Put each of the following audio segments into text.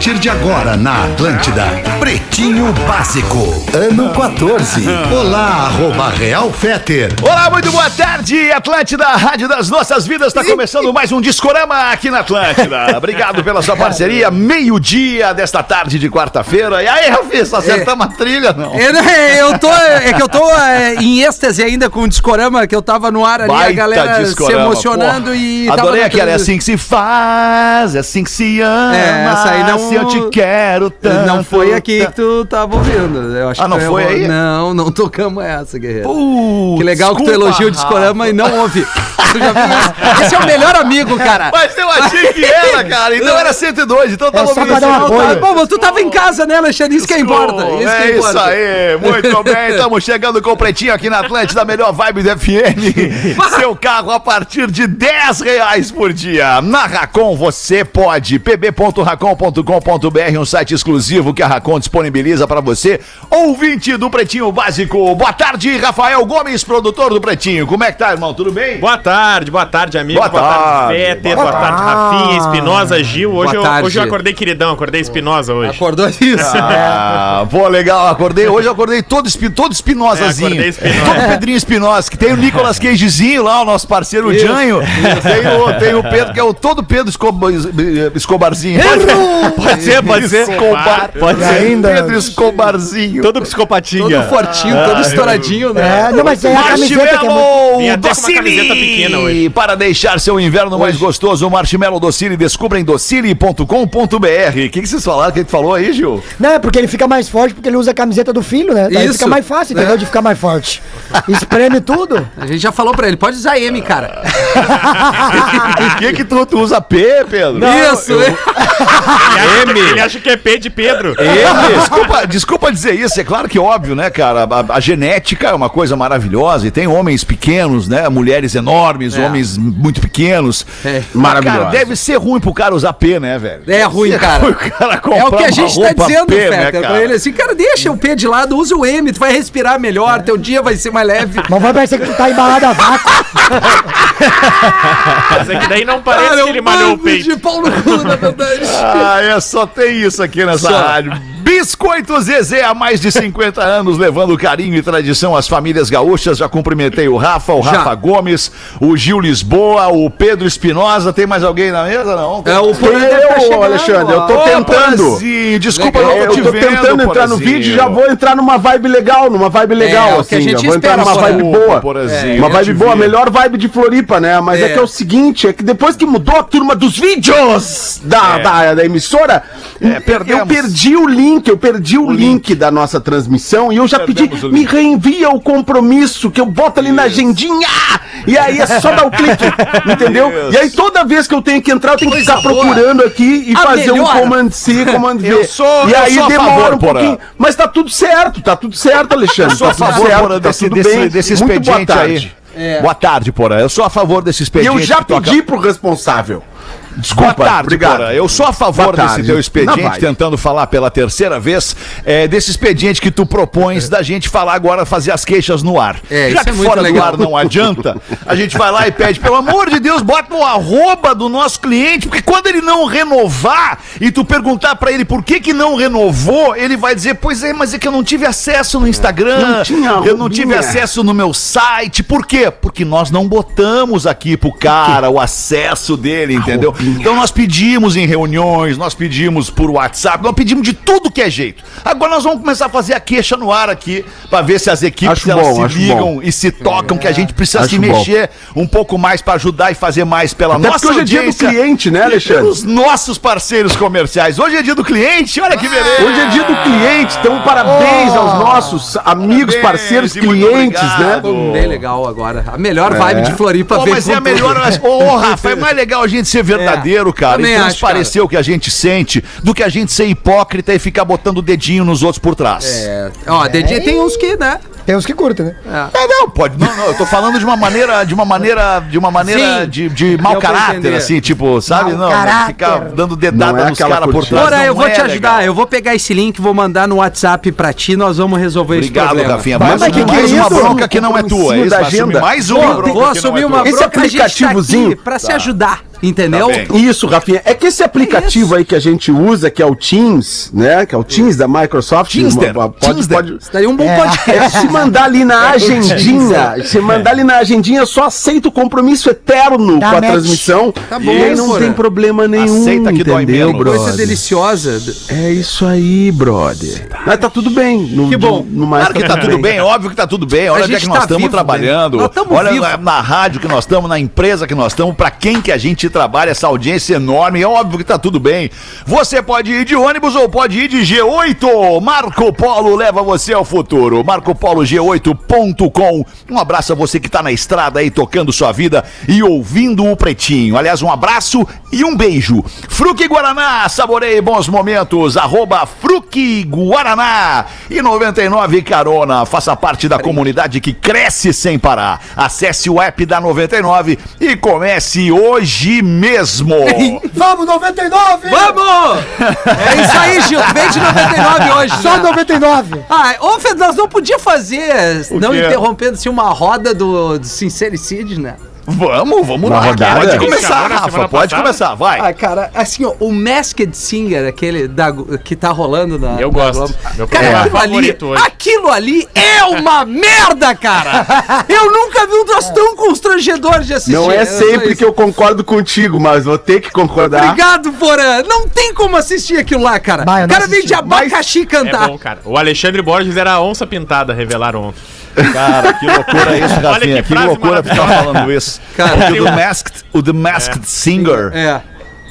A partir de agora na Atlântida, Pretinho Básico, ano 14. Olá, arroba Real Feter. Olá, muito boa tarde, Atlântida, Rádio das Nossas Vidas. Está começando mais um Discorama aqui na Atlântida. Obrigado pela sua parceria. Meio-dia desta tarde de quarta-feira. E aí, Rafi, acertamos a trilha, não? É, Eu tô, é que eu tô é, em êxtase ainda com o discorama, que eu tava no ar ali, a Baita galera se emocionando porra. e. Adorei aquela, é assim que se faz, é assim que se ama. É, essa aí não- Se eu te quero tanto. Não foi aqui que tu tava ouvindo. Eu acho Ah, que não tu foi aí? Não, não tocamos essa, guerreiro. Putz, que legal que tu desculpa, elogia o discorama e não ouve. Esse é o melhor amigo, cara. Mas eu achei que era, cara. Então era 102, então tava É só ouvindo pra dar. Tá bom, mas tu tava em casa, né, Alexandre? Isso que é importa. Isso que é é isso aí, muito bem. Estamos chegando com o Pretinho aqui na Atlântida, melhor vibe do FM. Seu carro a partir de 10 reais por dia. Na Racon você pode. pb.racon.com.br, um site exclusivo que a Racon disponibiliza para você. Ouvinte do Pretinho Básico. Boa tarde, Rafael Gomes, produtor do Pretinho. Como é que tá, irmão? Tudo bem? Boa tarde, boa tarde, amigo. Boa Boa, tarde. tarde, Peter. Boa, tarde, Rafinha, Espinosa, Gil. Hoje, Boa eu, hoje eu acordei queridão, acordei Espinosa hoje. Acordou isso. Ah, pô, legal, acordei. Hoje eu acordei todo, espi, todo espinosazinho. É, acordei espinosa. Todo Pedrinho Espinosa, que tem o Nicolas Cagezinho lá, o nosso parceiro o Janho. Tem o, tem o Pedro, que é o todo Pedro Escobar, Escobarzinho. Pode ser, pode ser. Escobar. Pode ser. ainda. Pedro Escobarzinho. Todo psicopatinha. Todo fortinho, todo estouradinho, né? É, não, mas é a camiseta que é muito. Docile. camiseta pequena hoje. Para deixar seu inverno mais gostoso, o Marshmallow Docile, descubra em docile.com.br. O que, que vocês falaram? O que que falou aí, Gil? Não, é porque ele fica mais forte porque ele usa a camiseta do filho, né? Daí Isso. fica mais fácil, entendeu? De ficar mais forte. Espreme tudo. A gente já falou pra ele, pode usar M, cara. Por que que tu, tu usa P, Pedro? Isso, Ele acha, ele acha que é P de Pedro. Ele, desculpa, desculpa dizer isso, é claro que óbvio, né, cara? A, a genética é uma coisa maravilhosa e tem homens pequenos, né? Mulheres enormes, É. homens muito pequenos. É. Mas, cara, deve ser ruim pro cara usar P, né, velho? É ruim, ser cara. o cara É o comprar que a uma gente tá roupa dizendo, P, né, Fetter, pra ele assim, cara, deixa o P de lado, usa o M, tu vai respirar melhor, teu dia vai ser mais leve. Não vai parecer que tu tá embalado a vácuo. Mas é que daí não parece Cara, é que ele malhou o peito. de pau no cu, na verdade. Ah, é, só tem isso aqui nessa Só. rádio. Biscoito Zezé, há mais de 50 anos, levando carinho e tradição às famílias gaúchas. Já cumprimentei o Rafa, o Já. Rafa Gomes, o Gil Lisboa, o Pedro Espinosa. Tem mais alguém na mesa, não? É, o Porã tá Eu, chegando, Alexandre, eu tô ó. Tentando. Porazinho, desculpa, Legal. não É, tô eu te tô vendo, tentando entrar no vídeo e já vou entrar numa vibe legal, numa vibe legal, É, o que assim. a gente já vou entrar numa vibe boa. Porazinho, Uma eu vibe boa, a melhor vibe de Floripa, né? Mas é. É. que é o seguinte, é que depois que mudou a turma dos vídeos da, da, da emissora, eu perdemos. perdi o link, eu perdi o, link. da nossa transmissão e eu já Perdemos pedi, o me link. reenvia o compromisso, que eu boto ali na agendinha, e aí é só dar o clique, entendeu? Isso. E aí toda vez que eu tenho que entrar, eu tenho que Coisa ficar boa. procurando aqui e A fazer um melhor. command C, command V. Eu sou- e eu aí demora favor, um pouquinho. Mas tá tudo certo, tá tudo certo, Alexandre. Eu sou a tá tudo favor, certo, tá desse, tudo desse, bem. desse Muito boa expediente aí. tarde. Boa tarde, Porã. Eu sou a favor desse expediente. E eu já pedi acaba- pro responsável. Boa Desculpa, tarde, obrigado. Porã. Eu sou a favor Boa desse teu expediente, tentando falar pela terceira vez, é, desse expediente que tu propões da gente falar agora, fazer as queixas no ar. É, Já que é fora do legal. ar não adianta, a gente vai lá e pede, pelo amor de Deus, bota no arroba do nosso cliente, porque quando ele não renovar e tu perguntar pra ele por que que não renovou, ele vai dizer, pois é, mas é que eu não tive acesso no Instagram, Não eu não tive acesso no meu site, por quê? Porque nós não botamos aqui pro cara o acesso dele, entendeu? Então nós pedimos em reuniões, nós pedimos por WhatsApp, nós pedimos de tudo que é jeito. Agora nós vamos começar a fazer a queixa no ar aqui, pra ver se as equipes Acho elas bom, se ligam bom. e se tocam, que a gente precisa Acho se bom. mexer um pouco mais pra ajudar e fazer mais pela Até nossa porque hoje é dia do audiência cliente, né, Alexandre? pelos nossos parceiros comerciais. Hoje é dia do cliente, olha que beleza. Hoje é dia do cliente, então parabéns aos nossos amigos, Parabéns parceiros, e clientes, né? Bem legal agora. A melhor vibe de Floripa veio mas é a melhor. Ô, Rafa, é mais legal a gente ser verdadeiro verdadeiro, cara, Também e acho, transparecer o que a gente sente, do que a gente ser hipócrita e ficar botando o dedinho nos outros por trás. É, ó, dedinho, tem uns que, né? Tem uns que curtem, né? É, não, pode. Não, não, eu tô falando de uma maneira, de uma maneira, de uma maneira Sim. de, de mau caráter, entender. assim, tipo, sabe? Mau não, caráter. ficar dando Não dedada é nos aquela caras por curtida. trás. Não eu vou é te ajudar. legal. Eu vou pegar esse link, vou mandar no WhatsApp pra ti, nós vamos resolver esse Obrigado, problema. Rafinha. Vai, Mais, mas que que mais é uma isso? bronca que não é tua. Compromisso Esse da vai assumir agenda. mais uma bronca vou que não assumir é uma. Esse bronca, a gente tá aplicativozinho- pra se ajudar, entendeu? Tá. Isso, Rafinha. É que esse aplicativo aí que a gente usa, que é o Teams, né? Que é o Teams da Microsoft. Teamster. Pode, Teamster. pode, Isso daí é um bom É, podcast. se mandar ali na agendinha, se mandar ali na agendinha, só aceita o compromisso eterno Dá com a match. transmissão. Tá bom, e aí não tem problema nenhum, Aceita que dói entendeu, menos. brother? Coisa deliciosa. É isso aí, brother. Mas tá tudo bem. No, Que bom. No mais Claro que tá tudo bem, óbvio que tá tudo bem. Olha A onde é que nós tá estamos vivo, trabalhando. né? Nós tamo Olha vivo. na, na rádio que nós estamos, na empresa que nós estamos, pra quem que a gente trabalha, essa audiência enorme. É óbvio que tá tudo bem. Você pode ir de ônibus ou pode ir de G8. Marco Polo leva você ao futuro. MarcoPoloG8.com. Um abraço a você que tá na estrada aí tocando sua vida e ouvindo o Pretinho. Aliás, um abraço e um beijo. Fruque Guaraná, saboreie bons momentos. Arroba Fruque Guaraná. E 99 Carona, faça parte da comunidade que cresce sem parar. Acesse o app da 99 e comece hoje mesmo. Vamos, 99! Vamos! É isso aí, Gil. Vem de 99 hoje. Só né? 99! Ah, ô, Fed, nós não podíamos fazer, não quê? interrompendo, assim, uma roda do, do Sincericídio, né? Vamos, vamos lá. rodada? Pode começar, Rafa. Pode passada? começar, vai. Ah, cara, assim, ó, o Masked Singer, aquele da, que tá rolando na. Eu na gosto. Globo. Meu Cara, programa aquilo ali, aquilo ali é uma merda, cara! Eu nunca vi um troço tão constrangedor de assistir. Não é só sempre que eu concordo contigo, mas vou ter que concordar. Obrigado, Porã! Não tem como assistir aquilo lá, cara. Bah, o cara vem de abacaxi É cantar. bom, cara. O Alexandre Borges era a onça pintada, revelaram ontem. Cara, que loucura isso, Olha Rafinha. que Que, frase loucura ficar falando isso. Cara, o The Masked, o The Masked Singer É.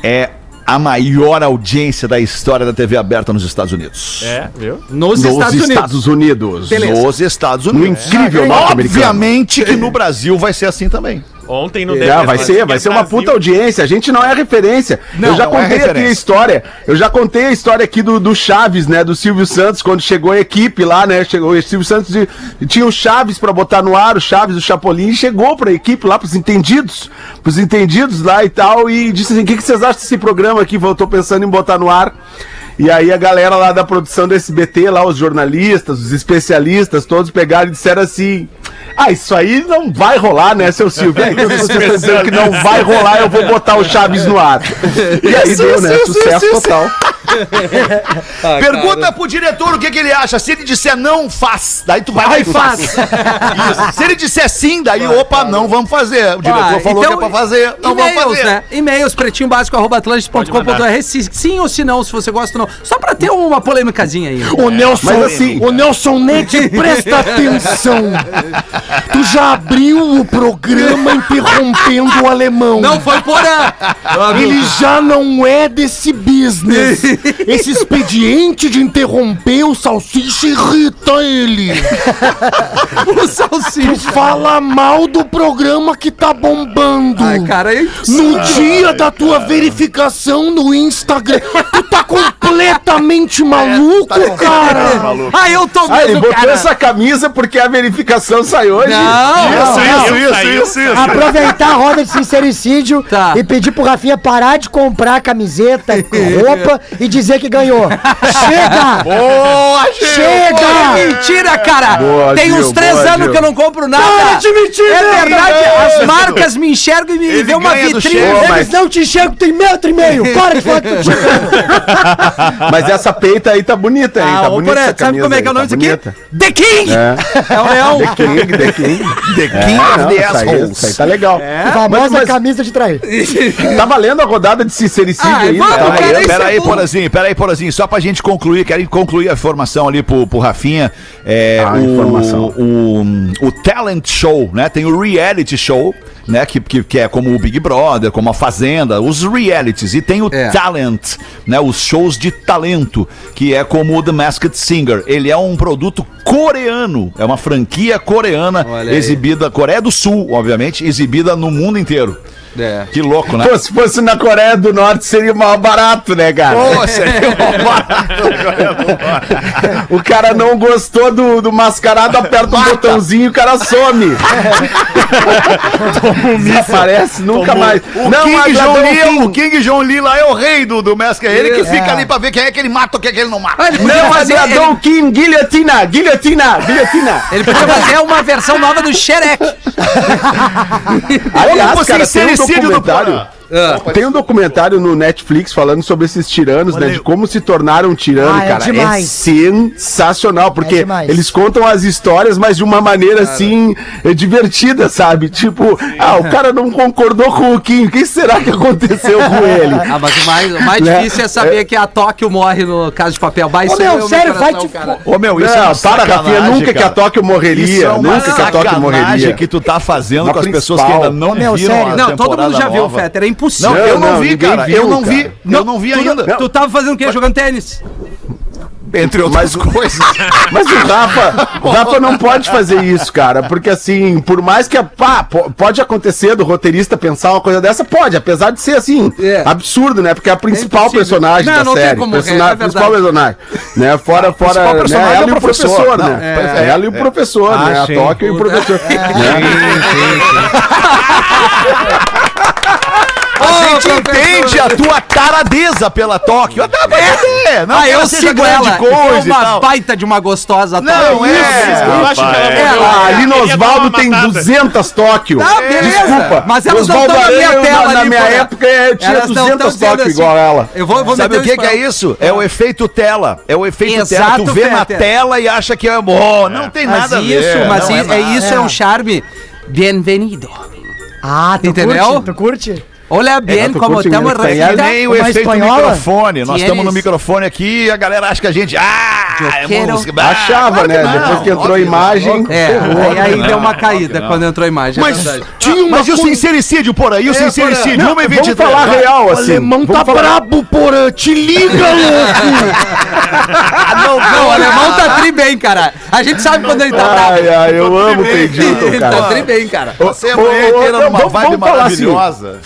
é a maior audiência da história da TV aberta nos Estados Unidos. É, viu? Nos, Nos Estados Unidos. Estados Unidos. Beleza. Nos Estados No Unidos. incrível norte-americano. Obviamente que no Brasil vai ser assim também. Ontem no É, vai ser, vai ser uma Brasil. puta audiência. A gente não é referência. Não, eu já não é contei aqui a história. Eu já contei a história aqui do, do Chaves, né? Do Silvio Santos, quando chegou a equipe lá, né? Chegou o Silvio Santos de- tinha o Chaves pra botar no ar, o Chaves, o Chapolin, e chegou pra equipe lá, pros entendidos, pros entendidos lá e tal, e disse assim: o que, que vocês acham desse programa aqui? Eu tô pensando em botar no ar. E aí a galera lá da produção do SBT, lá, os jornalistas, os especialistas, todos pegaram e disseram assim. Ah, isso aí não vai rolar, né, seu Silvio? É, então, se você tá dizendo que não vai rolar, eu vou botar o Chaves no ar. E aí deu, né? Sucesso total. Pergunta pro diretor o que, que ele acha. Se ele disser não, faz. Daí tu vai lá Vai, e faz. Isso. Se ele disser sim, daí, opa, não vamos fazer. O diretor Ah, falou que é pra fazer, não vamos fazer. né? E-mails, pretinho básico, arroba Pode atlantis.com.br. se Sim ou se não, se você gosta ou não. Só pra ter uma polêmicazinha aí. né? Ô Nelson, assim- ô Nelson Nete, presta atenção. Tu já abriu o programa interrompendo o alemão. Não foi porã! Ele já não é desse business. Esse expediente de interromper o salsicha irrita ele. o Tu salsicha. fala mal do programa que tá bombando. Ai, cara, é No dia da tua verificação no Instagram, tu tá completamente maluco, cara. Ah, eu tô Ah, ele mesmo, botou cara. essa camisa porque a verificação hoje. Não, Isso, não, isso, isso, isso, isso. Aproveitar a roda de sincericídio Tá. e pedir pro Rafinha parar de comprar camiseta, roupa e dizer que ganhou. Chega! Boa, gente! Chega! É mentira, cara! Boa, Tem uns Gil, três boa, anos Gil. que eu não compro nada. Para de mentir, É verdade, É, as Gil. marcas me enxergam e me Ele vê uma vitrine. Eles mas- não te enxergam, tem metro e meio. Para de falar que tu te Mas essa peita aí tá bonita, hein? Ah, tá ô, bonita sabe camisa como é que é o nome tá disso aqui? The King! É. É o leão. The King, The King. The King Ah, of não, the essa aí, Assholes. aí tá legal. famosa Mas- mas- camisa de trair. Tá valendo a rodada de sincericídio Ah, aí, vamos, tá? valendo. isso Pera é aí. Porazinho, pera aí, Porazinho. Só pra gente concluir, quero concluir a informação ali pro, pro Rafinha. É, Ah, o, informação. O, o talent show, né? Tem o reality show, né? Que, que, que é como o Big Brother, como a Fazenda, os realities. E tem o É. talent, né? Os shows de talento, que é como o The Masked Singer. Ele é um produto coreano, é uma franquia coreana exibida, Coreia do Sul, obviamente, exibida no mundo inteiro. É. Que louco, né? Pô, se fosse na Coreia do Norte seria mais barato, né, cara? Pô, seria um barato. O cara não gostou do, do mascarado, aperta um botãozinho e o cara some. Desaparece, nunca mais. O não, King John Lee, Kim. o King John Lee lá é o rei do, do Mask. É ele que fica É. ali pra ver quem é que ele mata ou quem é que ele não mata. Ah, ele Não fazer, agradou ele, o Kim. Guilhotina, guilhotina, guilhotina. ele podia fazer uma versão nova do Shrek. Aliás, Como cara, tem sincericídio do documentário... Porã. Tem um documentário no Netflix falando sobre esses tiranos, né? De como se tornaram um tirano, Ah, é cara. É demais. sensacional, porque demais. eles contam as histórias, mas de uma maneira assim, é, divertida, sabe? Tipo, ah, o cara não concordou com o Kim, o que será que aconteceu com ele? Ah, mas o mais, o mais Né? difícil é saber que a Tóquio morre no caso de papel. Vai, Ô, meu, é o meu sério, vai te cara. Ô, meu, isso Não, é uma para, Rafinha, nunca que a cara. Tóquio morreria, Isso é uma nunca que a Tóquio morreria. que tu tá fazendo Uma com as pessoas que ainda não Ô, meu, viram sério. a Não, todo mundo já viu, nova. Fetter. É impossível. Não, Não, eu não, não, vi, cara. viu, eu não vi. cara. Eu não vi tu, ainda. Tu tava fazendo o quê? Jogando tênis? Entre outras coisas. Mas o Rafa, o Rafa não pode fazer isso, cara, porque assim, por mais que, pá, po- pode acontecer do roteirista pensar uma coisa dessa, pode, apesar de ser assim, É. absurdo, né? Porque é a principal impossível. personagem Não, da não tem série, como, personagem, é principal verdade. personagem, né? Fora, fora, principal né? personagem é Ela e o professor, professor, não, né? é, ela e o professor, Ah, né? A sim. Tóquio e o professor. A gente entende a tua taradeza pela Tóquio. Até entender. Não ah, eu sigo ela. coisa é e uma baita de uma gostosa. Não, Tóquio. é. Eu acho que ela É, morreu. Ali no Queria dar Osvaldo tem matada. 200 Tóquio. Ah, beleza. Desculpa. Mas elas não estão na minha tela na, minha época eu tinha Elas não 200 tão dizendo Tóquio assim. igual ela. Eu vou, vou Sabe o que, que é isso? É o efeito tela. É o efeito tela. Tu vê na tela e acha que é bom. Não tem Mas nada a ver. isso, mas é, nada. isso é um charme. Bem-vindo. Ah, tu Entendeu? curte? Tu curte? Olha bem tu como estamos É refletindo. nem o Uma efeito espanhola? microfone. Nós estamos no microfone aqui e a galera acha que a gente. Ah, é quero- música. Ah, Achava, claro né? não, Depois que entrou a imagem. É, ferrou. aí, aí não, deu uma não, caída não. quando entrou a imagem. Mas, é. Tinha uma mas e o sincericídio por aí? O sincericídio, Não, uma e vamos 23. falar real, O assim. alemão tá brabo, porã. Te liga, louco. Não, o alemão tá tri bem, cara. A gente sabe quando ele tá bravo. Ai, ai, eu amo o Ele Pedrito, tá cara. tri bem, cara. Você é manhã inteira numa vibe assim. maravilhosa.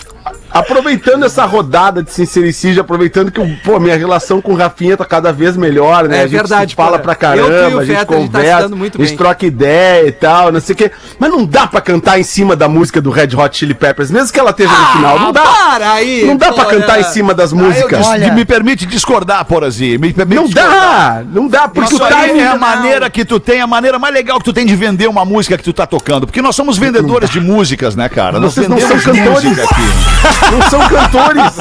Aproveitando essa rodada de sincericídio, aproveitando que pô, minha relação com o Rafinha tá cada vez melhor, né? É a gente verdade, se fala pra caramba, a gente Fetter, a gente tá conversa, a gente troca ideia e tal, não sei o quê. Mas não dá pra cantar em cima da música do Red Hot Chili Peppers, mesmo que ela esteja no final. Não dá. Ah, Para aí. Não dá pra pô, cantar é. em cima das eu músicas. Olha- me permite discordar, Porazi. Me permite Não discordar. dá, não dá, porque Isso o aí timing é a maneira que tu tem, a maneira mais legal que tu tem de vender uma música que tu tá tocando. Porque nós somos vendedores de músicas, né, cara? Nós Vocês não são vendemos cantores. música aqui. Não são cantores.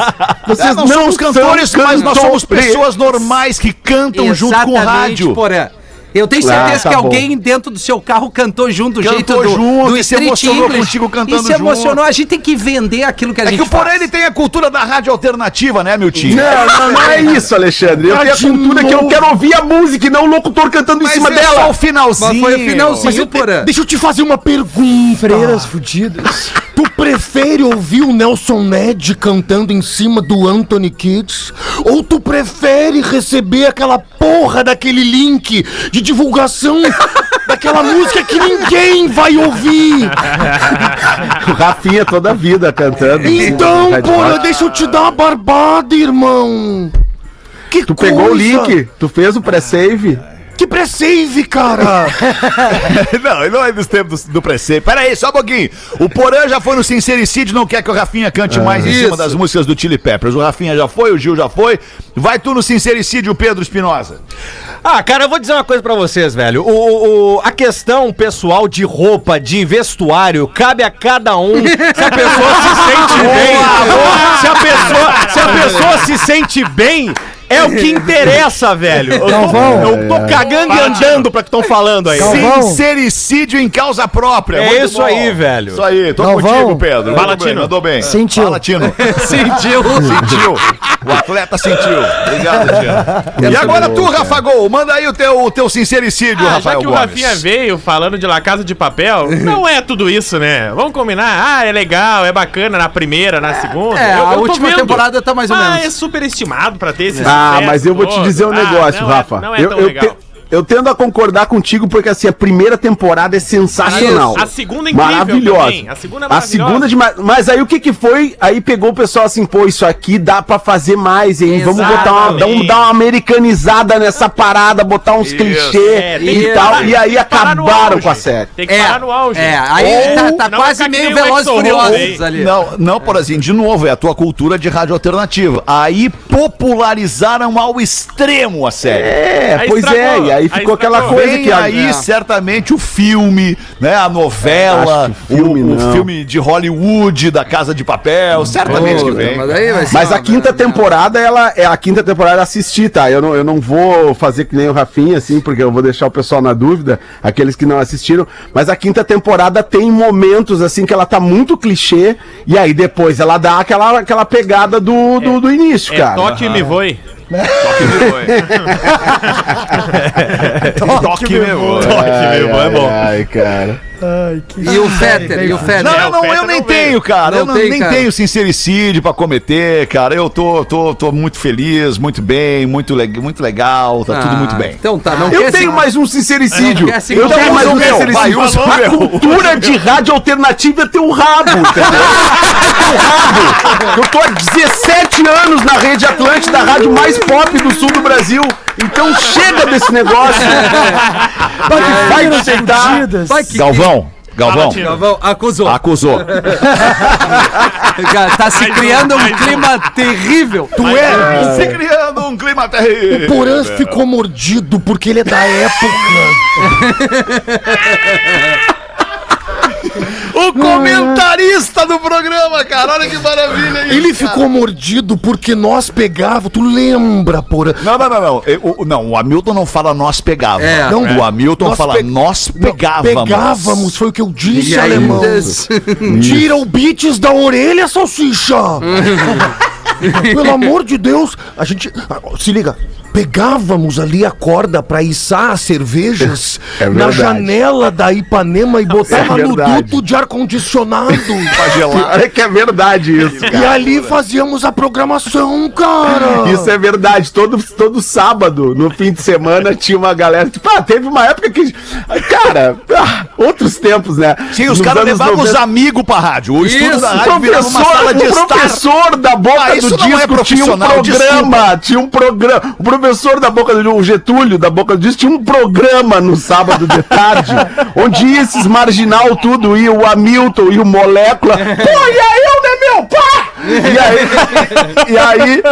Vocês É, nós somos cantores, são mas nós somos pessoas normais que cantam junto com o rádio. Porã. Eu tenho certeza Ah, tá que bom. alguém dentro do seu carro cantou junto, do Cantou jeito do, junto do e se Street emocionou English. contigo cantando e se emocionou. junto. A gente tem que vender aquilo que a É gente que o Porã ele tem a cultura da rádio alternativa, né, meu tio? Não, não, não é isso, Alexandre. Eu Tá tenho a cultura que eu novo. quero ouvir a música e não o locutor cantando em cima é dela. só o finalzinho. Mas foi o finalzinho, Mas eu- Porã. deixa eu te fazer uma pergunta. Freiras fudidas. Tu prefere ouvir o Nelson Ned cantando em cima do Anthony Kids? Ou tu prefere receber aquela porra daquele link de divulgação daquela música que ninguém vai ouvir? O Rafinha toda a vida cantando. Então, porra, deixa eu te dar uma barbada, irmão. Que Tu pegou o coisa. link, tu fez o pré-save. Que pré-save, cara. não, ele não é dos tempos do, do preceito. Pera aí, só um pouquinho. O Porã já foi no Sincericídio, não quer que o Rafinha cante mais em cima das músicas do Chili Peppers. O Rafinha já foi, o Gil já foi. Vai tu no Sincericídio, Pedro Espinosa. Ah, cara, eu vou dizer uma coisa pra vocês, velho. O, o- a questão pessoal de roupa, de vestuário, cabe a cada um. Se a pessoa se sente bem. Se a pessoa, se a pessoa se sente bem. É o que interessa, velho. Eu tô, eu tô cagando e andando pra que estão falando aí. Galvão. Sincericídio em causa própria. É Muito isso bom. aí, velho. Isso aí, tô Galvão. contigo, Pedro. Fala, Mandou bem. Sentiu. Fala, Tino. Sentiu. Sentiu. O atleta sentiu. Obrigado, Tino. E agora tu, Rafa Gol, manda aí o teu, o teu sincericídio, Ah, já Rafael que o Gomes. Rafinha veio falando de La Casa de Papel, não é tudo isso, né? Vamos combinar? Ah, é legal, é bacana na primeira, na segunda. É, a tô última vendo. temporada tá mais ou Ah, menos. é super estimado pra ter esse Ah, sucesso mas eu vou te dizer um Ah, negócio, é- Rafa. não é eu, eu te- eu tendo a concordar contigo, porque assim, a primeira temporada é sensacional. A segunda é incrível Maravilhosa. também. A segunda é A maravilhosa. segunda de ma- Mas aí o que que foi? Aí pegou o pessoal assim, pô, isso aqui dá pra fazer mais, hein? Vamos botar uma, dar, um- dar uma americanizada nessa parada, botar uns clichês É, e tal. parar- E aí acabaram com a série. Tem que É, parar no auge. é, aí tá, tá Não quase meio e Rose Furiosos ali. Não, não, por assim, de novo, é a tua cultura de rádio alternativa. Aí popularizaram ao extremo a série. É, Aí pois é, estragou, e aí aí ficou aquela estragou. coisa Vem que aí é. certamente o filme, né? A novela, filme, o, o filme de Hollywood da Casa de Papel, certamente que vem. Mas, aí vai ser Mas uma a quinta merda. temporada, ela é a quinta temporada assistir, tá? Eu não, eu não vou fazer que nem o Rafinha, assim, porque eu vou deixar o pessoal na dúvida, aqueles que não assistiram. Mas a quinta temporada tem momentos, assim, que ela tá muito clichê, e aí depois ela dá aquela, aquela pegada do, do, do início, É cara. toque e me voe. Toque meu. Ai, ai, ai, cara. E o Fetter, e o Fetter. Não, eu não, eu nem tenho, cara. Não eu não, tem, nem cara. tenho sincericídio pra cometer, cara. Eu tô, tô, tô muito feliz, muito bem, muito, le muito legal, tá tudo Ah, muito bem. Então tá, não Eu quer tenho se- mais um sincericídio. Se- Eu Então tenho mais um meu, sincericídio. vai, usa A meu. cultura de rádio alternativa é teu rabo, entendeu? É teu rabo. Eu tô há 17 anos na rede Atlântida, a rádio mais pop do sul do Brasil. Então chega desse negócio. Vai aceitar. Vai que Galvão, Galvão, Tino. Galvão, acusou. acusou. Tá se criando um clima terrível. Tu é se criando um clima terrível. Porã ficou mordido porque ele é da época. O comentarista do programa, cara. Olha que maravilha isso. Ele ficou mordido porque nós pegava. Tu lembra, Porã? Não, não, não, não. Eu- O, não, o Hamilton não fala nós pegava. É, não, é. o Hamilton Nós fala pe- nós Não, pegávamos. Pegávamos, foi o que eu disse, E alemão. Tira o beats da orelha, salsicha! Pelo amor de Deus, a gente. ah, Se liga. Pegávamos ali a corda pra içar as cervejas É na janela da Ipanema e botava no verdade. duto de ar-condicionado. Olha que é verdade isso, e cara. ali fazíamos a programação, cara. Isso é verdade. Todo, todo sábado, no fim de semana, tinha uma galera. Tipo, ah, teve uma época que. Cara, ah, outros tempos, né? Sim, os caras levavam os 90. amigos pra rádio. O Isso, da O rádio virava uma professor, sala de o estar. professor da boca Ah, do é disco tinha um programa, tinha um programa. O professor da boca do o Getúlio da boca do disco tinha um programa no sábado de tarde, onde ia esses marginal tudo, ia o Hamilton e o Molécula. Pô, e aí, eu, né, meu? Pá! E aí, e aí,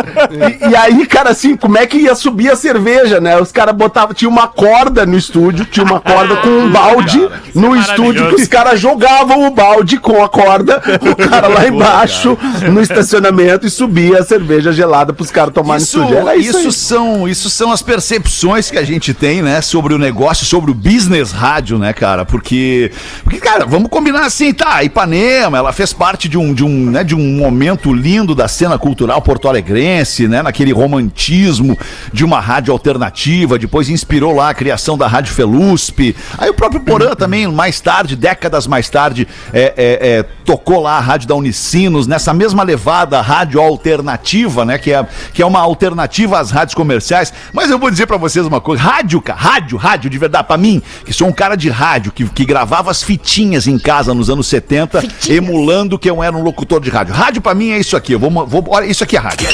e, e aí, cara, assim, como é que ia subir a cerveja, né? Os caras botavam, tinha uma corda no estúdio, tinha uma corda com um balde no é estúdio que os caras jogavam o balde com a corda, o cara lá embaixo, no estacionamento, e subia a cerveja gelada pros caras tomarem no Isso, estúdio. Era isso, isso, aí. são, isso são as percepções que a gente tem, né, sobre o negócio, sobre o business rádio, né, cara? Porque, porque cara, vamos combinar assim, tá? Ipanema, ela fez parte de um, de um, né, de um momento lindo da cena cultural porto-alegrense, né, naquele romantismo de uma rádio alternativa. Depois inspirou lá a criação da Rádio Felusp. Aí o próprio Porã também, mais tarde, décadas mais tarde, é, é, é, tocou lá a rádio da Unicinos nessa mesma levada rádio alternativa, né? Que é, que é uma alternativa às rádios comerciais. Mas eu vou dizer pra vocês uma coisa: rádio, cara, rádio, rádio, de verdade, pra mim, que sou um cara de rádio, que, que gravava as fitinhas em casa nos anos 70, emulando que eu era um locutor de rádio. Rádio pra mim é isso aqui. Eu vou, vou, olha, isso aqui é rádio.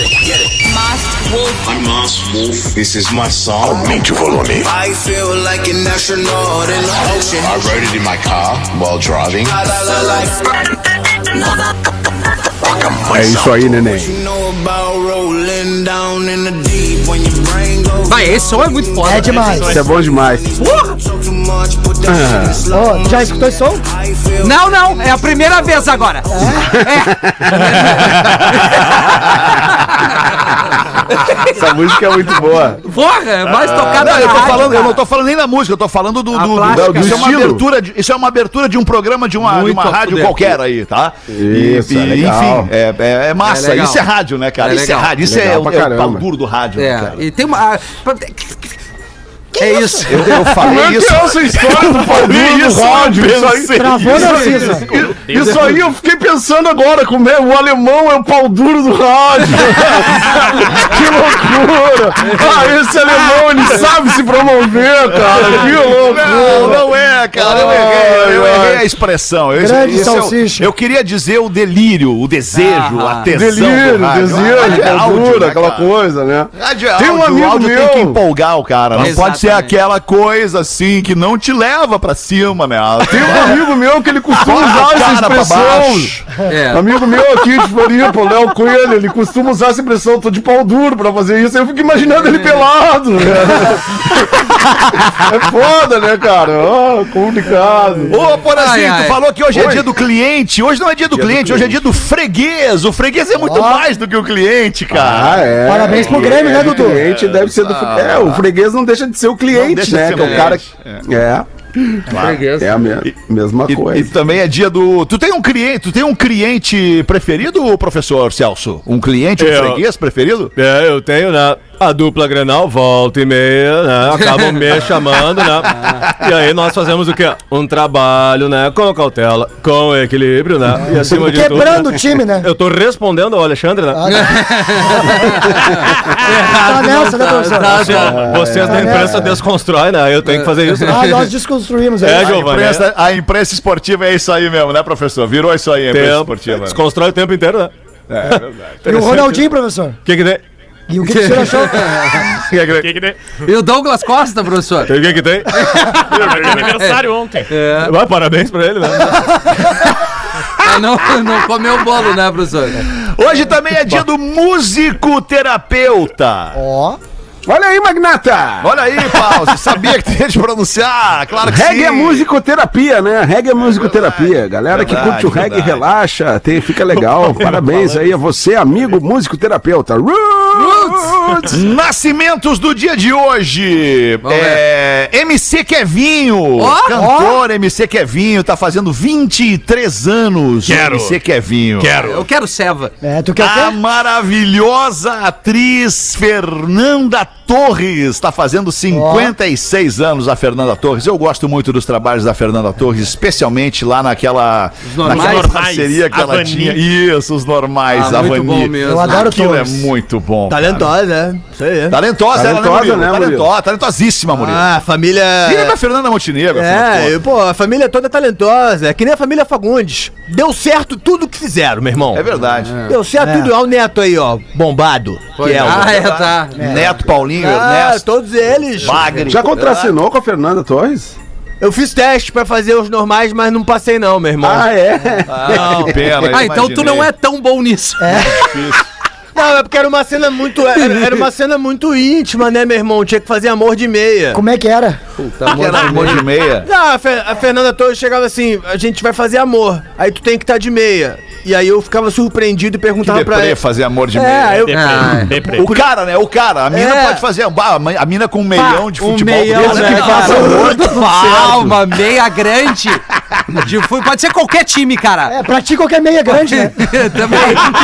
I'm Moss Wolf. This is my song. Aumente o volume. I feel like an astronaut in the ocean. I wrote it in my car while driving. É isso aí, neném. Vai, esse som é muito foda. É demais. Isso é bom demais. slow. Ó, já escutou esse som? Não, não, é a primeira vez agora. Essa música é muito boa. Porra, é mais tocada Não, eu, na tô rádio, falando, eu não tô falando nem da música, eu tô falando do. Do, do- do- isso, é uma estilo. abertura de, isso é uma abertura de um programa de uma, de uma rádio qualquer aí, tá? Isso, é legal. Enfim, é, é- é massa. É legal. isso é rádio, né, cara? É isso é rádio. Isso é, o- é o do rádio, né, É, cara? e tem uma. É isso. Eu, eu falei Como é isso. que é essa história do pau duro no Isso, rádio? eu Isso aí. Travou, isso, aí, isso aí eu fiquei pensando agora, como é, o alemão é o pau duro do rádio. que loucura! Ah, esse alemão, ele sabe se promover, cara. Que Não, loucura! não é, cara. Eu errei, eu errei a expressão. Eu, Grande é salsicha. eu queria dizer o delírio, o desejo, a tesão. Delírio, desejo, é áudio, duro, né, aquela coisa, né? Rádio é Tem um áudio, amigo áudio tem meu- que empolgar o cara. Não pode ser Exatamente. aquela coisa assim que não te leva pra cima, né? Tem um amigo meu que ele costuma usar essa expressão. É. Amigo meu aqui de Floripa, o Léo Coelho, ele costuma usar essa expressão, tô de pau duro pra fazer isso. Eu fico imaginando ele pelado. né? é foda, né, cara? Ah, complicado. Ô, Porazinho, tu falou que hoje é Oi. dia do cliente. Hoje não é dia do cliente, hoje é dia do freguês. O freguês é muito mais do que o cliente, cara. Ah, é. Parabéns pro Grêmio, né, Dudu? O cliente deve ser do. É, o freguês não deixa de ser o cliente, né? Que é o cara. cliente, É. É a me- mesma E, coisa. e também é dia do. Tu tem um cliente, tu tem um cliente preferido, professor Celso? Um cliente um Eu- freguês preferido? É, eu tenho, né? A dupla Grenal volta e meia, né? Acabam me chamando, né? E aí nós fazemos o quê? Um trabalho, né? Com cautela, com equilíbrio, né? E acima de tudo. Quebrando o time, né? Eu tô respondendo ao Alexandre, né? Tá nessa, né, professor? Tá, já. Vocês da imprensa desconstroem, né? Eu tenho que fazer isso. né? Ah, nós desconstruímos aí. É, A Giovanni. imprensa, a imprensa esportiva é isso aí mesmo, né, professor? Virou isso aí, a imprensa Tempo. esportiva. Desconstrói o tempo inteiro, né? E o Ronaldinho, professor? O que que tem? E o que, que o senhor achou? O que que tem? Que tem? E o Douglas Costa, professor? O que que tem? Aniversário ontem. Vai, parabéns pra ele, né? Ah, não, não comeu o bolo, né, professor? Hoje também é dia do musicoterapeuta. Ó, Olha aí, Magnata! Olha aí, Pause, sabia que tinha de pronunciar? Claro que Reggae sim. é musicoterapia, né? Reggae é musicoterapia. Galera que Verdade, curte o reggae, verdade. relaxa, tem, fica legal. Parabéns aí a você, amigo musicoterapeuta. Roots! Nascimentos do dia de hoje. É, MC Kevinho. Ó, cantor MC Kevinho tá fazendo 23 anos. Quero. MC Kevinho. Quero. Eu quero Seva. é, tu quer o A quê? maravilhosa atriz Fernanda Torres está fazendo 56 anos a Fernanda Torres. Eu gosto muito dos trabalhos da Fernanda Torres, especialmente lá naquela, normais. naquela Normais. parceria que ela Avani. tinha. Isso, os normais, Ah, a muito bom Vani. mesmo. Eu adoro Aquilo é Torres. muito bom. Talentosa, né? Isso aí. Talentosa, ela, Talentosa, Murilo? né, Murilo? Talentosa, talentosíssima, Murilo. Ah, a família. Filha da Fernanda Montenegro. É, eu- pô, a família toda é talentosa. É que nem a família Fagundes. Deu certo tudo que fizeram, meu irmão. É verdade. Deu certo tudo. Olha o neto aí, ó. Bombado. Foi. Que é o. ah, é, tá. Neto Paulinho, Ah, Ernesto, todos eles. Wagner. Já contracenou com a Fernanda Torres? Eu fiz teste pra fazer os normais, mas não passei, não, meu irmão. Ah, é? Ah, que pena. Ah, então tu não é tão bom nisso. Não, é porque era uma cena muito. Era, era uma cena muito íntima, né, meu irmão? Tinha que fazer amor de meia. Como é que era? Era amor de meia. Não, a, Fe- a Fernanda Torres chegava assim, a gente vai fazer amor. Aí tu tem que estar de meia. E aí eu ficava surpreendido e Que perguntava pra deprê ela. fazer amor de É, meia. eu, Ah, Deprê. O cara, né? O cara. A mina É. pode fazer. A mina com um meião de um futebol. meião, né, que amor. tá tudo Palma, meia grande. De fu- pode ser qualquer time, cara. É, pra ti qualquer meia grande, né? Também.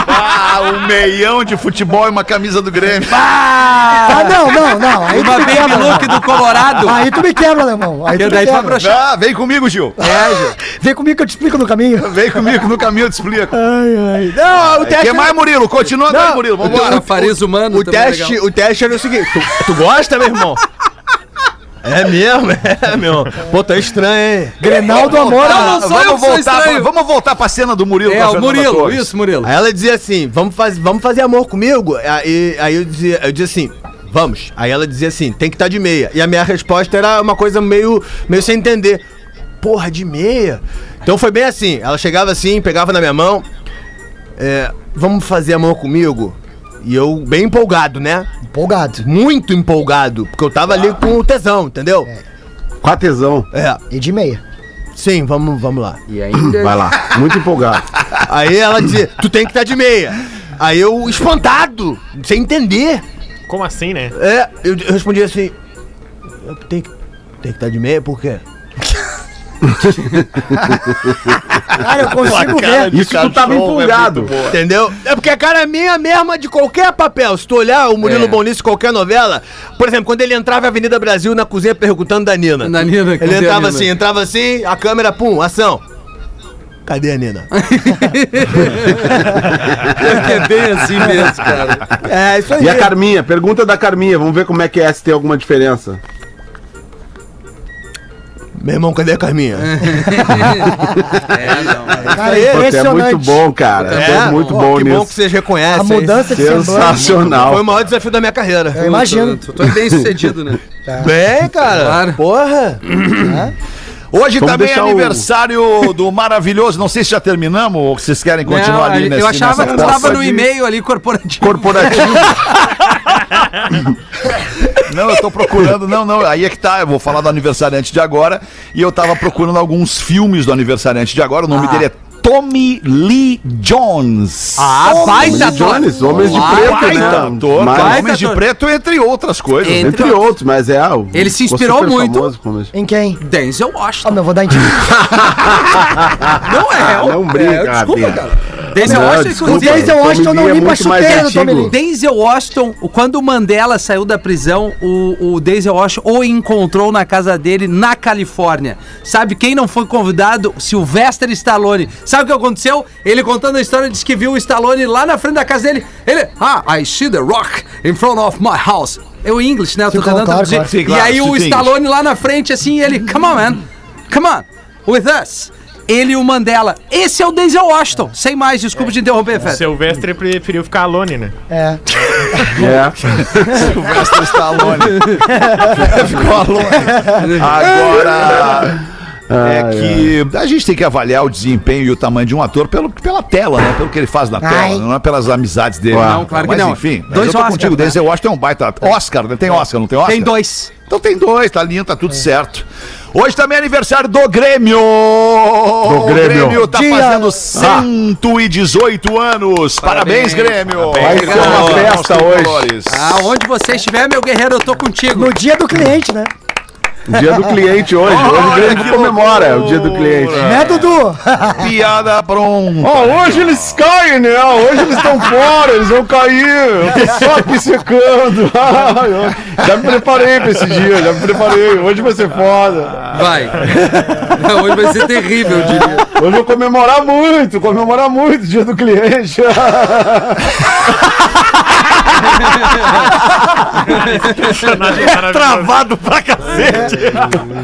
Ah, um meião de futebol e uma camisa do Grêmio. Ah, não, não, não. Aí tu Uma me baby quebra. look do Colorado. Aí tu me quebra, alemão. Aí tu Que me daí vai quebra. Ah, vem comigo, Gil. Vem comigo que eu te explico no caminho. Vem comigo no caminho, eu te explico. Não, o O teste. que mais, Murilo? Continua daí, Não, Murilo. O Vambora. Fariz humano O é teste, o teste era o seguinte: tu, tu gosta, meu irmão? É mesmo, é, meu. Pô, tá estranho, hein? Grenal do amor. Não, não sou eu Vamos que sou voltar, pra, vamos voltar pra cena do Murilo É, com a o Murilo, Torres. isso, Murilo. Aí ela dizia assim: vamos, faz, vamos fazer amor comigo? Aí, aí eu, dizia, eu dizia assim: vamos. Aí ela dizia assim: tem que estar de meia. E a minha resposta era uma coisa meio, meio sem entender. Porra, de meia? Então foi bem assim: ela chegava assim, pegava na minha mão, é, vamos fazer amor comigo? E eu, bem empolgado, né? Empolgado. Muito empolgado, porque eu tava ali com o tesão, entendeu? Com a tesão. É, E de meia. sim, vamos, vamos lá. E ainda. Vai lá. Muito empolgado. Aí ela dizia: tu tem que estar de meia. Aí eu, espantado, sem entender. Como assim, né? É, eu, eu respondi assim: eu tenho que, tenho que estar de meia, por quê? Cara, eu consigo ver. Isso tu tava empolgado. Entendeu? É porque a cara é minha mesma de qualquer papel. Se tu olhar o Murilo É. Em qualquer novela, por exemplo, quando ele entrava na Avenida Brasil na cozinha perguntando da Nina. Da Nina, Ele entrava Nina? assim, entrava assim, a câmera, pum, ação. Cadê a Nina? É bem assim mesmo, cara. É, isso aí. E a Carminha, pergunta da Carminha, vamos ver como é que é, se tem alguma diferença. Meu irmão, cadê a Carminha? É, não. Cara, é impressionante. muito bom, cara. Tu é muito Pô, bom que bom que vocês reconhecem. A mudança de. Sensacional. Foi o maior desafio da minha carreira. Eu imagino. Tu, tu é bem sucedido, né? Bem, cara. Claro. Porra. Hoje Vamos também é deixar o- aniversário do maravilhoso. Não sei se já terminamos ou vocês querem continuar Não, ali eu achava que tu poça tava no e-mail ali corporativo. Corporativo. Não, eu tô procurando. Não, não, aí é que tá. Eu vou falar do aniversariante de agora. E eu tava procurando alguns filmes do aniversariante de agora. O nome Ah. dele é Tommy Lee Jones. Ah, baita ator. Jones, Homens de Uau, Preto, Baita né? ator, Mas- baita Homens de ator. Preto, entre outras coisas. Entre-? Entre outros, mas é. o- Ele se inspirou muito. Em quem? Denzel Ah, Washington. não, vou dar em. Não é. Não brinca, é, desculpa, cara. Denzel Não, Washington, desculpa. Denzel Tommy Washington não Lee é limpa a chuteira do Tommy. Lee. Denzel Washington, quando o Mandela saiu da prisão, o, o Denzel Washington o encontrou na casa dele na Califórnia. Sabe quem não foi convidado? Sylvester Stallone. Sabe o que aconteceu? Ele contando a história disse que viu o Stallone lá na frente da casa dele. Ele, ah, I see the rock in front of my house. Eu em inglês, né? Eu tô tentando traduzir. E claro, aí o Stallone lá na frente, assim, ele, come on, man. Come on, with us. Ele e o Mandela. Esse é o Denzel Washington. Sem mais, desculpa te interromper, Fred. Silvestre preferiu ficar alone, né? É. É. Sylvester Stallone. Ficou alone. Agora. É que a gente tem que avaliar o desempenho e o tamanho de um ator pelo, pela tela, né? Pelo que ele faz na tela, Ai. não é pelas amizades dele. Não, claro que Mas, não. enfim, mas Dois eu tô Oscar, contigo. né? Denzel Washington é um baita. Oscar, né? Tem Oscar, não tem Oscar? Tem dois. Então tem dois, tá lindo, tá tudo certo. Hoje também é aniversário do Grêmio! Do Grêmio. O Grêmio tá Dia- fazendo 118 anos. Parabéns, Grêmio! Vai ser uma festa hoje. Ah, onde você estiver, meu guerreiro, eu tô contigo. No dia do cliente, né? Dia do cliente hoje. Hoje o Grêmio comemora o dia do cliente. Né, Dudu? Piada pronta. Ó, hoje eles caem, né? Hoje eles estão fora, eles vão cair. Eu tô só aqui secando. já me preparei pra esse dia, já me preparei. Hoje vai ser foda. Vai. Hoje vai ser terrível, eu diria. Hoje eu vou comemorar muito, comemorar muito o dia do cliente. Travado pra cacete.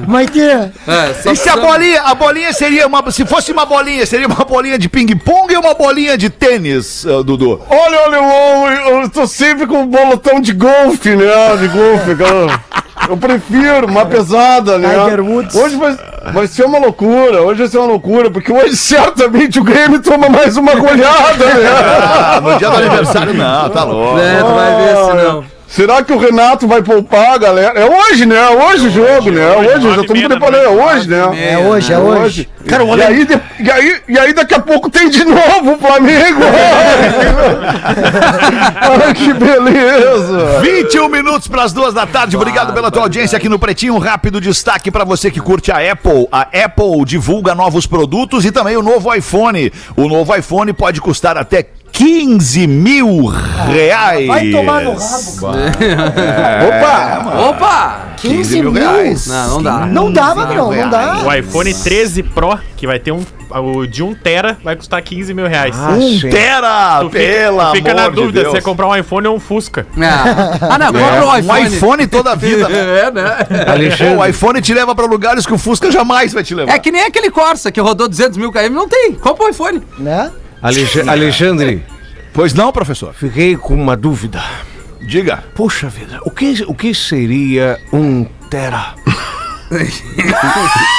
Maite, É, só E se a bolinha, a bolinha seria uma, se fosse uma bolinha, seria uma bolinha de ping-pong ou uma bolinha de tênis, eh, Dudu? Olha, alemão, eu tô sempre com um bolotão de golfe, né? De golfe, cara. Eu prefiro uma pesada, né? Tiger Woods. Hoje vai, vai ser uma loucura, hoje vai ser uma loucura, porque hoje certamente o Grêmio toma mais uma goleada, né? Ah, no dia do aniversário não, tá louco. É, tu vai ver se não. Será que o Renato vai poupar, galera? É hoje, né? É hoje o jogo, né? É hoje, eu já tô me preparando, é hoje, né? é hoje, é hoje. Cara, e, aí, de- e, aí, e aí daqui a pouco tem de novo o Flamengo. Ai, que beleza. 21 minutos para as duas da tarde. Obrigado pela tua audiência aqui no Pretinho. Um rápido destaque para você que curte a Apple. A Apple divulga novos produtos e também o novo iPhone. O novo iPhone pode custar até 15 mil reais. Vai tomar no rabo. Opa! Opa! 15 mil. reais. Não, não dá. Não dá, Magrão, não dá. O iPhone 13 Pro, que vai ter um. O de 1 tera, vai custar 15 mil reais. Um tera, Tu fica, pela tu fica na de dúvida Deus. se você comprar um iPhone ou um Fusca. Ah, não, compra o Um iPhone. iPhone toda a vida? É, né? Pô, o iPhone te leva para lugares que o Fusca jamais vai te levar. É que nem aquele Corsa que rodou 200 mil km, não tem. Compra o iPhone. Né? Alex- Alexandre, Pois não, professor? fiquei com uma dúvida. Diga. Poxa vida, o que, o que seria um tera?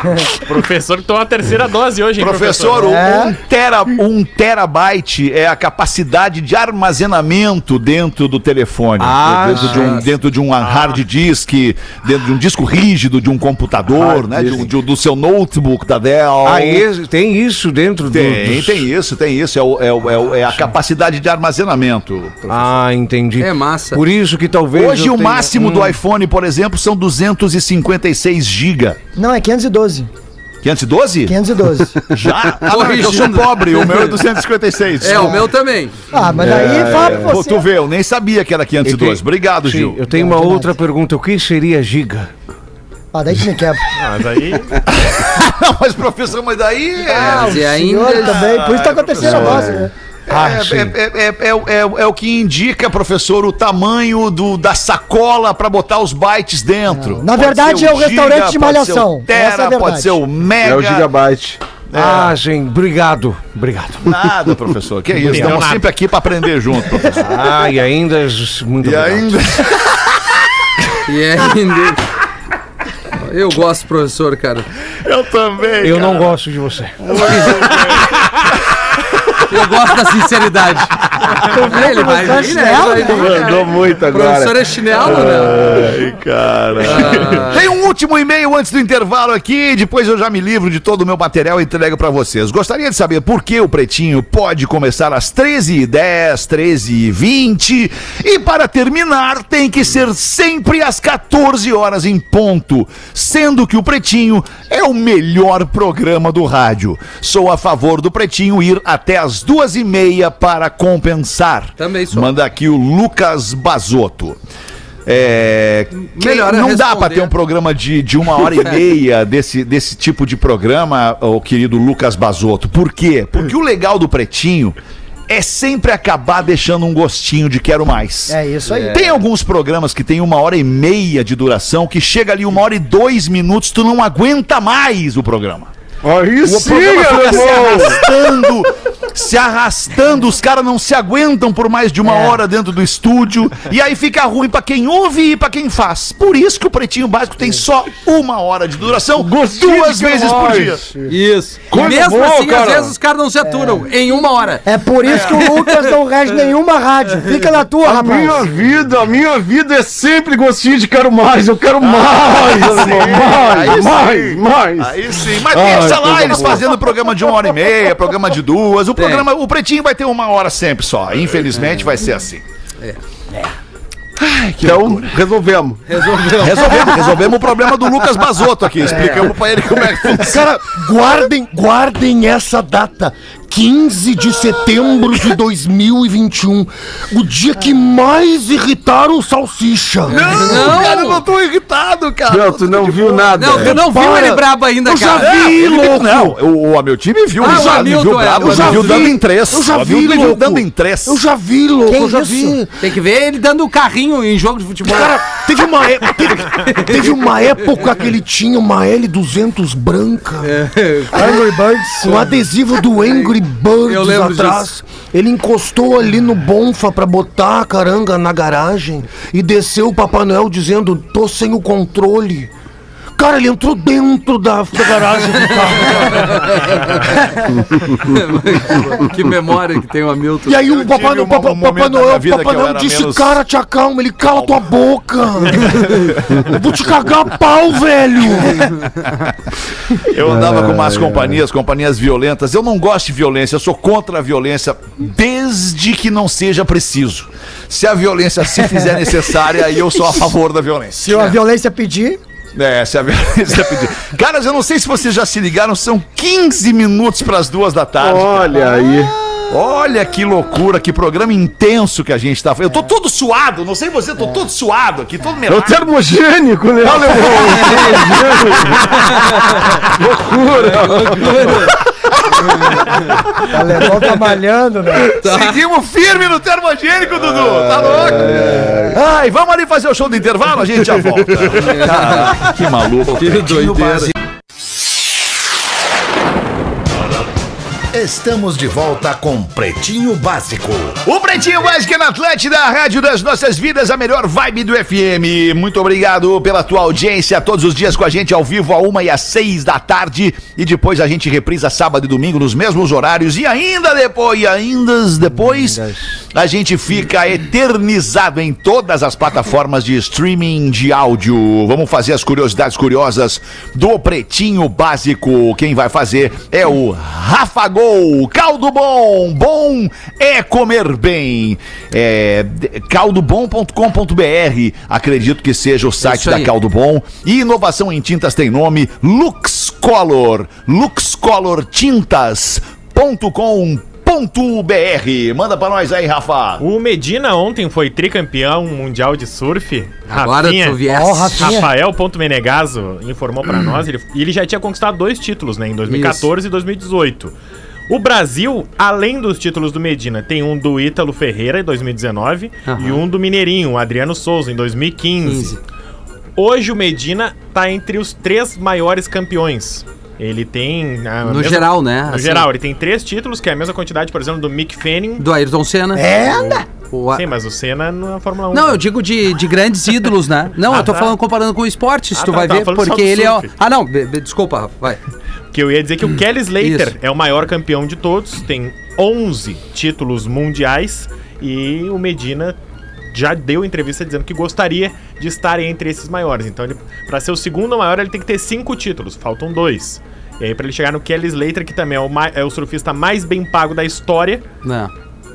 Professor que tomou a terceira dose hoje, hein, Professor, um, É. um tera, um terabyte é a capacidade de armazenamento dentro do telefone. Ah, dentro, de um, dentro de um hard disk, dentro de um disco rígido de um computador, né? De de do seu notebook da Dell. Ah, esse- tem isso dentro do. Tem, dos- tem isso, tem isso. É, o- é o- é é a capacidade de armazenamento. professor. Ah, entendi. É massa. Por isso que talvez. Hoje o tenha- máximo Hum. do iPhone, por exemplo, são 256 GB. Não, é 512. 512? 512. Já? Ah, não, eu sou pobre, o meu é 256. É, o meu também. Ah, mas daí fala pra Pô, você. tu vê, eu nem sabia que era 512. Obrigado, Sim, Gil. eu tenho uma de outra nada. pergunta. O que seria giga? Ah, daí que me quebra. Ah, Mas aí. Não, mas professor, mas daí é. Mas e Senhor ainda... também. Por isso tá com a terceira dose, né? Ah, sim. É, é, é, é, é- é o que indica, professor, o tamanho do, da sacola pra botar os bytes dentro. Na Pode verdade, é o restaurante de pode ser malhação. o Tera, é pode ser o Mega. É o gigabyte. Ah, sim. Obrigado. Obrigado. Nada, professor. Que isso? Estamos sempre aqui pra aprender junto, professor. Ah, e ainda. Muito E ainda. E ainda... Eu gosto, professor, cara. Eu também. Eu não gosto de você. Eu gosto da sinceridade. Ele vai né? chinelo, Ele vir, né? Mandou muito O agora. professor é chinelo, né? Ai, cara. Tem um último e-mail antes do intervalo aqui, depois eu já me livro de todo o meu material e entrego pra vocês. Gostaria de saber por que o Pretinho pode começar às 13h10, 13h20 e para terminar tem que ser sempre às 14 horas em ponto, sendo que o Pretinho é o melhor programa do rádio. Sou a favor do Pretinho ir até às duas e meia para compensar. Também sou. Manda aqui o Lucas Basoto. É, que Melhor é não dá pra ter um programa de, de uma hora e meia desse, desse tipo de programa, o querido Lucas Basoto. Por quê? Porque o legal do Pretinho é sempre acabar deixando um gostinho de quero mais. É isso aí. Tem alguns programas que tem uma hora e meia de duração, que chega ali uma hora e dois minutos, tu não aguenta mais o programa. Aí O sim, programa fica se arrastando, se arrastando, os caras não se aguentam por mais de uma É. hora dentro do estúdio, e aí fica ruim pra quem ouve e pra quem faz. Por isso que o Pretinho Básico tem só uma hora de duração, Gostinho duas vezes por dia. mais. Isso. Coisa Mesmo boa, assim, cara. às vezes os caras não se aturam em uma hora. É por isso que o Lucas não rege nenhuma rádio. Fica na tua, A minha rapaz. vida, a minha vida é sempre gostinho de quero mais, eu quero mais, alemão, mais, mais, mais. Aí sim, mas Ai, deixa lá eles boa. fazendo programa de uma hora e meia, programa de duas. O programa, o Pretinho vai ter uma hora sempre só. Infelizmente vai ser assim. Então, resolvemos. Resolvemos, resolvemos o problema do Lucas Basoto aqui. Explicamos pra ele como é que funciona. Cara, guardem, guardem essa data. 15 de setembro de 2021. O dia que mais irritaram o Salsicha. Não, cara, eu não tô irritado, cara. Não, tu não viu nada. Não, tu não viu ele brabo ainda, Eu já cara. vi, louco. Não, o, o meu time viu, Ah, já me viu é, brabo, eu já viu vi. dando em três. Eu já vi, louco. dando em três. Eu já vi, louco. Eu já isso? vi. Tem que ver ele dando o carrinho em jogo de futebol. Cara, teve uma, é- teve, teve uma época que ele tinha uma L200 branca. Angry Birds. Com adesivo do Angry Lembro atrás. Ele encostou ali no Bonfa pra botar a caranga na garagem e desceu o Papai Noel dizendo: tô sem o controle. Cara, ele entrou dentro da, da garagem do carro. que memória que tem o Hamilton. E aí o Papai, um Papai, momento Papai Noel, Papai Noel disse: menos- Cara, te acalma. Ele cala tua boca. Eu vou te cagar a pau, velho. Eu andava com umas companhias, companhias violentas. Eu não gosto de violência, eu sou contra a violência desde que não seja preciso. Se a violência se fizer necessária, aí eu sou a favor da violência. Se a violência pedir, É, se a violência pedir. Caras, eu não sei se vocês já se ligaram, são 15 minutos para as duas da tarde. Olha aí. Olha que loucura, que programa intenso que a gente tá fazendo. Eu tô todo suado, não sei você, tô todo suado aqui, todo É o melado. termogênico, né, alemão? o alemão tá malhando, né? Seguimos firme no termogênico, Dudu. Tá louco? Ai, vamos ali fazer o show do intervalo, a gente já volta. Cara, que maluco. Que doideira. Estamos de volta com Pretinho Básico. O Pretinho Básico é na Atlântida, a rádio das nossas vidas, a melhor vibe do FM. Muito obrigado pela tua audiência, todos os dias com a gente ao vivo, a uma e às seis da tarde. E depois a gente reprisa sábado e domingo nos mesmos horários. E ainda depois, e ainda depois, a gente fica eternizado em todas as plataformas de streaming de áudio. Vamos fazer as curiosidades curiosas do Pretinho Básico. Quem vai fazer é o Rafa Gol. Caldo bom, bom é comer bem. É, caldobom.com.br, acredito que seja o site da. Caldo Bom. E inovação em tintas tem nome Lux Color. luxcolortintas.com.br. Manda pra nós aí, Rafa. O Medina ontem foi tricampeão mundial de surf. Agora Rafinha, tu. Rafael.menegaso informou pra nós. Ele, ele já tinha conquistado dois títulos, né? Em 2014 e 2018. O Brasil, além dos títulos do Medina, tem um do Ítalo Ferreira em 2019 Aham. e um do Mineirinho, o Adriano Souza, em 2015. 15. Hoje o Medina tá entre os três maiores campeões. Ele tem. a No mesma- geral, né? No Assim, geral, ele tem três títulos, que é a mesma quantidade, por exemplo, do Mick Fanning. Do Ayrton Senna. É, anda. O- Sim, mas o Senna não é Fórmula 1. Não, eu digo de, de grandes ídolos, né? Não, Ah, eu tô tá. falando comparando com o esporte, se Ah, tu tá, vai tava ver, porque ele é o... surf. Ah, não, be- be- desculpa, Rafa, vai. Que eu ia dizer que o Kelly Slater Isso. é o maior campeão de todos, tem 11 títulos mundiais e o Medina já deu entrevista dizendo que gostaria de estar entre esses maiores. Então, para ser o segundo maior, ele tem que ter cinco títulos, faltam dois. E aí, para ele chegar no Kelly Slater, que também é o, é o surfista mais bem pago da história, Não,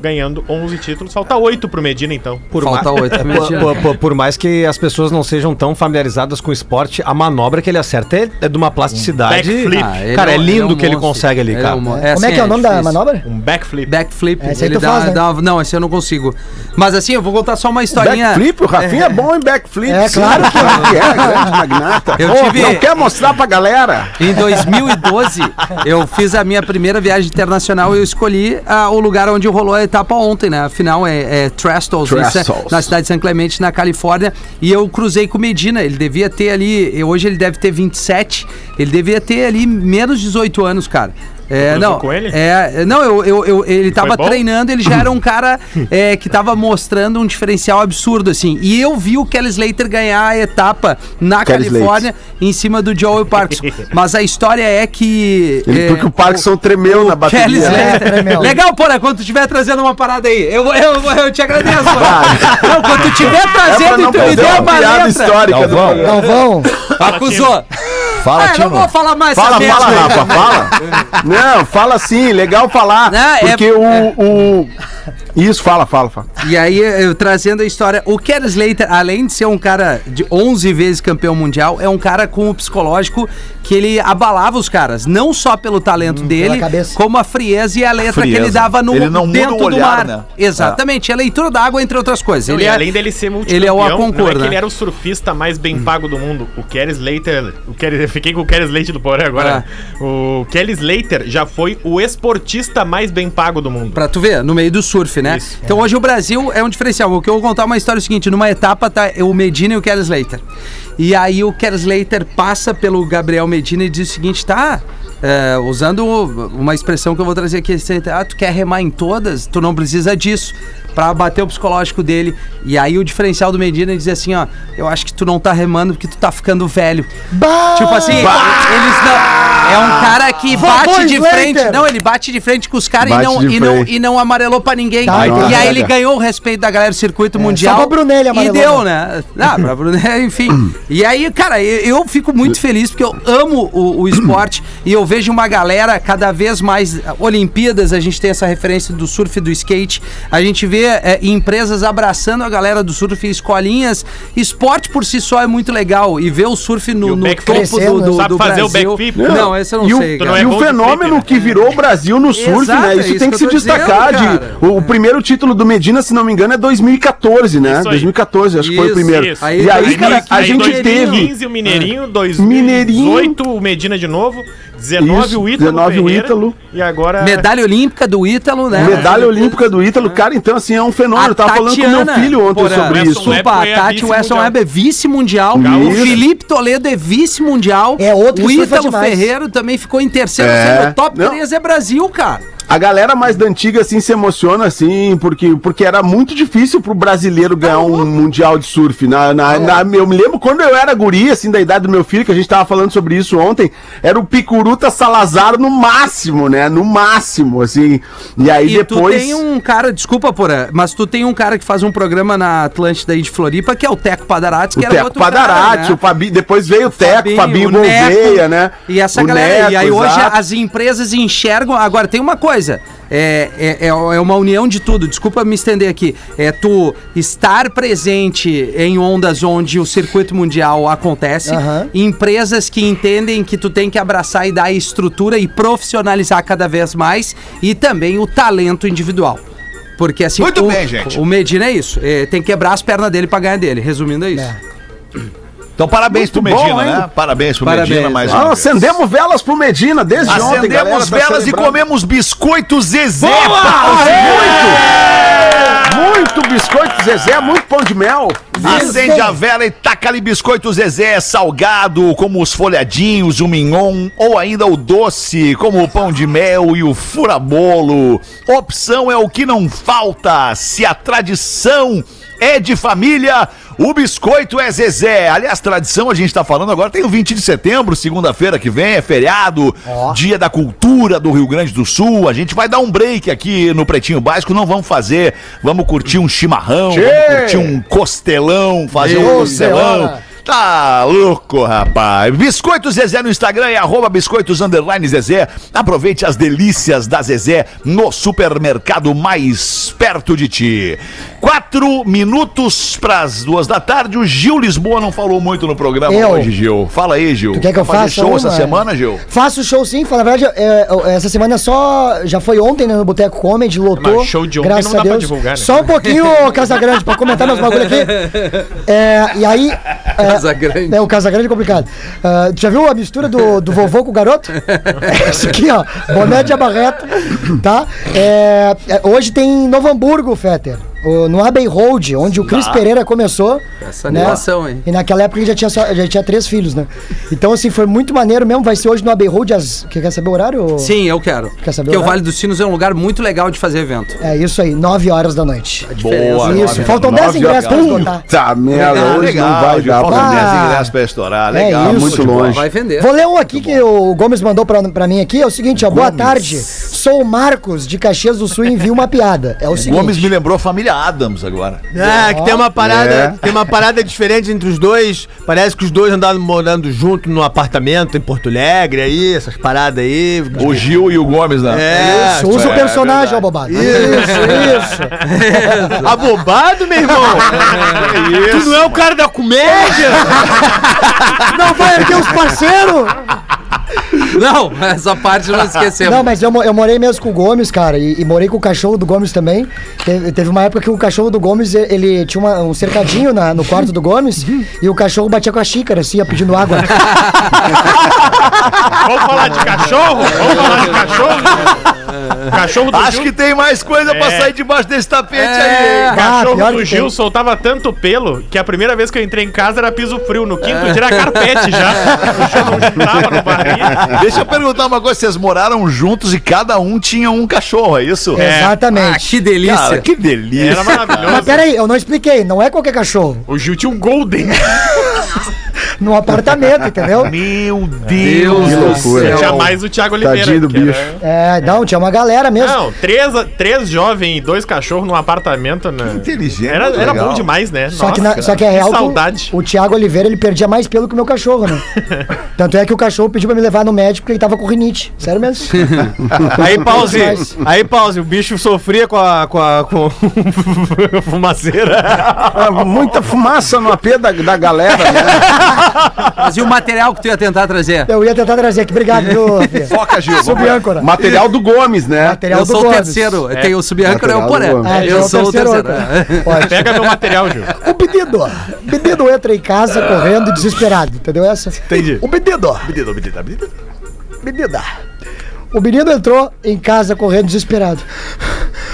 ganhando 11 títulos, falta oito pro Medina, então. Por falta ma- oito. Por, por- por- por mais que as pessoas não sejam tão familiarizadas com o esporte, a manobra que ele acerta é, é de uma plasticidade. backflip. Ah, ele cara, é um- lindo um que ele consegue ali, Ele cara. um mo- Como é assim, que é o nome da manobra? Um backflip. Backflip. Esse ele dá, faz, né? dá- Não, esse eu não consigo. Mas assim, eu vou contar só uma historinha. Backflip, o Rafinha é bom em backflip. É, sim, claro que é. é, grande magnata. Eu tive- Não quer mostrar pra galera? Em 2012, eu fiz a minha primeira viagem internacional e eu escolhi ah, o lugar onde rolou a etapa ontem, né? Afinal, é, é Trestles, isso é Trestles. na cidade de San Clemente, na Califórnia. E eu cruzei com o Medina. Ele devia ter ali, hoje ele deve ter 27, ele devia ter ali menos de 18 anos, cara. É, não, com ele? É, não, eu, eu, eu- ele tava bom? treinando, ele já era um cara é, que tava mostrando um diferencial absurdo, assim. E eu vi o Kelly Slater ganhar a etapa na Kelly Califórnia em cima do Joey Parkinson. Mas a história é que. Ele, é, porque o Parkinson tremeu na Kelly bateria. né? Slater. tremeu. Legal, porra, quando tu estiver trazendo uma parada aí. Eu, eu, eu te agradeço, porra. Não, quando tu estiver É trazendo e tu me der uma letra. histórica do programa. Galvão. Acusou. Fala, Ah, eu não vou falar mais Fala, fala. Rafa, fala. Não, fala sim, legal falar. Não, é- porque o, o. Isso, fala, fala, fala. E aí, eu trazendo a história, o Kelly Slater, além de ser um cara de 11 vezes campeão mundial, é um cara com o psicológico que ele abalava os caras, não só pelo talento dele, pela cabeça. como a frieza e a letra que ele dava no Ele não muda dentro o do olhar, mar. né? Exatamente, a leitura da água, entre outras coisas. Não, ele e é, além dele ser multicampeão, ele é o não é Aconcor, que né? ele era o surfista mais bem pago do mundo. O Kelly Slater... O Kelly, eu fiquei com o Kelly Slater do Porã agora. Ah. O Kelly Slater já foi o esportista mais bem pago do mundo. Pra tu ver, no meio do surf, né? Isso. Então hoje o Brasil é um diferencial. O que eu vou contar uma história é o seguinte: numa etapa tá o Medina e o Kelly Slater. E aí o Kelly Slater passa pelo Gabriel Medina e diz o seguinte: tá. é, usando uma expressão que eu vou trazer aqui, ah, tu quer remar em todas, tu não precisa disso pra bater o psicológico dele. E aí o diferencial do Medina é dizer assim, ó, eu acho que tu não tá remando porque tu tá ficando velho. Tipo assim, eles não. É um cara que bate de Slater! frente. Não, ele bate de frente com os caras e não, e, não, e não amarelou pra ninguém. Tá, e entendi. aí ele ganhou o respeito da galera do circuito mundial. só pra Brunelli E amarelou, deu, né? Ah, pra Brunelli, enfim. E aí, cara, eu, eu fico muito feliz porque eu amo o, o esporte e eu vejo uma galera cada vez mais. Olimpíadas, a gente tem essa referência do surf e do skate. A gente vê é, empresas abraçando a galera do surf, escolinhas. Esporte por si só é muito legal. E ver o surf no, o no topo do, do, sabe do fazer o backflip? Não, esse eu não e o, sei. cara. não é e o fenômeno flip, né? que virou o Brasil no surf, Exato, né? é Isso isso tem que que se tô dizendo, destacar. de- o, o primeiro título do Medina, se não me engano, é 2014, né? Isso aí. 2014, acho que foi o Isso, primeiro. isso. Aí e aí, cara, a Aí gente 2015 teve. o Mineirinho, Mineirinho. 2018 o Medina de novo, 19 Isso, o Ítalo 19 o Ferreira, Ítalo. e agora... Medalha olímpica do Ítalo, né? Medalha olímpica do Ítalo, cara, então assim, é um fenômeno. A Eu tava falando com meu filho ontem porra, sobre Weston isso. Desculpa, foi a Tati Wesson vice-mundial. Webb é vice-mundial. O Felipe Toledo é vice-mundial. É outro O Ítalo. Ferreiro também ficou em terceiro. É. top Não. 3 é Brasil, cara. A galera mais da antiga, assim, se emociona, assim, porque, porque era muito difícil pro brasileiro ganhar um mundial de surf. Na, na, na- eu me lembro quando eu era guri, assim, da idade do meu filho, que a gente tava falando sobre isso ontem, era o Picuruta Salazar no máximo, né? No máximo, assim. E aí E depois... tu tem um cara, desculpa, Porã, mas tu tem um cara que faz um programa na Atlântida aí de Floripa, que é o Teco Padarati, O que era Teco outro Padarati, cara, né? o Fabi, depois veio o Teco, Fabinho, Fabinho o Gouveia, né? E essa O galera. e aí Neco, hoje exato. as empresas enxergam. Agora tem uma coisa. É, é, é é uma união de tudo. Desculpa me estender aqui. É tu estar presente em ondas onde o circuito mundial acontece. Aham. Empresas que entendem que tu tem que abraçar e dar estrutura e profissionalizar cada vez mais. E também o talento individual. Porque assim. Muito o, bem, gente. O Medina é isso. É, tem que quebrar as pernas dele pra ganhar dele. Resumindo, é isso. Então, parabéns pro Muito bom, Medina, hein? né? Parabéns pro Parabéns, Medina mais. Ah, uma vez. acendemos velas pro Medina desde ontem, galera, Acendemos tá velas e celebrando. comemos biscoitos Zezé. Boa! Muito! Muito biscoito Zezé, muito pão de mel. Acende a vela e taca ali biscoito Zezé salgado, como os folhadinhos, o mignon, ou ainda o doce, como o pão de mel e o furabolo. Opção é o que não falta. Se a tradição é de família, o biscoito é Zezé. Aliás, tradição a gente tá falando agora, tem o 20 de setembro, segunda-feira que vem, é feriado, dia da cultura do Rio Grande do Sul. A gente vai dar um break aqui no Pretinho Básico, não vamos fazer, vamos curtir um chimarrão, vamos curtir um costelão, fazer um costelão. senhora. Tá louco, rapaz. Biscoitos Zezé no Instagram é arroba biscoitos underline Zezé. Aproveite as delícias da Zezé no supermercado mais perto de ti. Quatro minutos pras duas da tarde. O Gil Lisboa não falou muito no programa Eu? hoje, Gil. Fala aí, Gil. Tu quer que eu Vai faça show essa semana, Gil? Faço show sim, fala a verdade, é, é, essa semana só. Já foi ontem né, no Boteco Comedy, lotou. Mas show de ontem graças não a dá pra Deus. divulgar, né? Só um pouquinho, Casagrande, pra comentar meus bagulho aqui. É, e aí. É, Casagrande. É, o Casagrande é complicado. Tu já viu a mistura do, do vovô com o garoto? É isso aqui, ó. Boné de abarreta, tá? É, é, hoje tem Novo Hamburgo, Fetter. O- No Abbey Road, onde o Cris Pereira começou. Essa né? animação, hein? E naquela época ele já tinha, só- já tinha três filhos, né? Então, assim, foi muito maneiro mesmo. Vai ser hoje no Abbey Road. Às... Quer saber o horário? Sim, eu quero. Quer saber Porque o o? Vale dos Sinos é um lugar muito legal de fazer evento. É isso aí, 9 horas da noite. Boa, Isso, faltam 10 ingressos pra esgotar. Tá, merda, Ah, hoje legal, não vai dar Faltam pra... Ah. 10 ingressos pra estourar. É Legal, isso. muito Muito longe. Vai vender. Vou ler um aqui que o Gomes mandou pra, pra mim aqui. É o seguinte, ó. Boa tarde. Sou o Marcos, de Caxias do Sul, e envio uma piada. É o seguinte. Gomes me lembrou a família Adams agora. É, que tem uma parada, É. tem uma parada diferente entre os dois. Parece que os dois andaram morando junto num apartamento em Porto Alegre aí, essas paradas aí. O Gil e o Gomes, né? É, Isso, usa o é personagem, verdade. ó, bobado. Isso, isso. abobado, meu irmão. Tu não é o cara da comédia? Não vai erguer os parceiros? Não, essa parte nós esquecemos. Não, mas eu, eu morei mesmo com o Gomes, cara, e, e morei com o cachorro do Gomes também. Teve, teve uma época que o cachorro do Gomes, ele tinha uma- um cercadinho na- no quarto do Gomes, e o cachorro batia com a xícara, assim, ia pedindo água. Vamos falar de cachorro? Vamos falar de cachorro? Cachorro do Acho Gil, que tem mais coisa pra É. sair debaixo desse tapete É. aí. hein? cachorro pior do Gil tem. soltava tanto pelo que a primeira vez que eu entrei em casa era piso frio. No quinto dia era carpete já. O não juntava, varria. Deixa eu perguntar uma coisa: vocês moraram juntos e cada um tinha um cachorro, é isso? Ah, Exatamente. que delícia. Cara, que delícia. Era maravilhoso. Mas peraí, eu não expliquei, não é qualquer cachorro. O Gil tinha um Golden. Num apartamento, entendeu? Meu Deus Deus do do céu. céu. Tinha mais o Thiago Oliveira. Tadinho do que era- bicho. É, não, tinha uma galera mesmo. Não, três, três jovens e dois cachorros num apartamento. Né? Inteligente, Era, era legal. bom demais, né? Só, que Nossa, na- só que é real que saudade. o, o Thiago Oliveira ele perdia mais pelo que o meu cachorro, né? Tanto é que o cachorro pediu pra me levar no médico porque ele tava com rinite. Sério mesmo? Aí, pause. Aí, pause. O bicho sofria com a. com a. com fumaceira. Ah, Muita fumaça no AP da, da galera, né? Mas e o material que tu ia tentar trazer? Eu ia tentar trazer aqui. Obrigado, viu? Foca, Gil. Subâncora. Material do Gomes, né? Material Eu do sou o Gomes. terceiro. Tem o subiâncora e o Material do poré. Ah, eu sou o terceiro. Pode. Pega meu material, Gil. O pedido, o pedido entra em casa correndo desesperado, entendeu essa? Entendi. O pedido, Menino, menino, menino. menina. O menino entrou em casa correndo desesperado.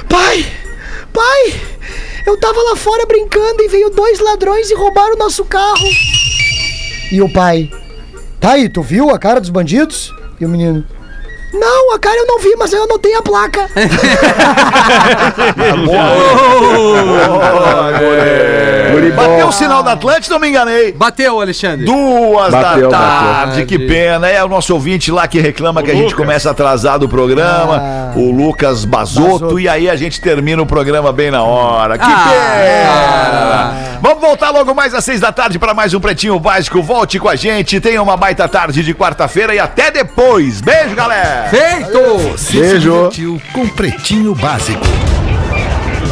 Pai, pai, eu tava lá fora brincando e veio dois ladrões e roubaram o nosso carro. E o pai, tá aí, tu viu a cara dos bandidos? E o menino, Não, a cara eu não vi, mas eu anotei a placa. Bateu o sinal da Atlântida, não me enganei. Bateu, Alexandre. Duas Bateu, da bateu. tarde, que pena. É o nosso ouvinte lá que reclama que a gente Lucas. começa atrasado o programa, o Lucas Basoto, e aí a gente termina o programa bem na hora. Que pena! Vamos voltar logo mais às seis da tarde para mais um Pretinho Básico. Volte com a gente, tenha uma baita tarde de quarta-feira e até depois. Beijo, galera! Feito! Você Beijo. com Pretinho Básico.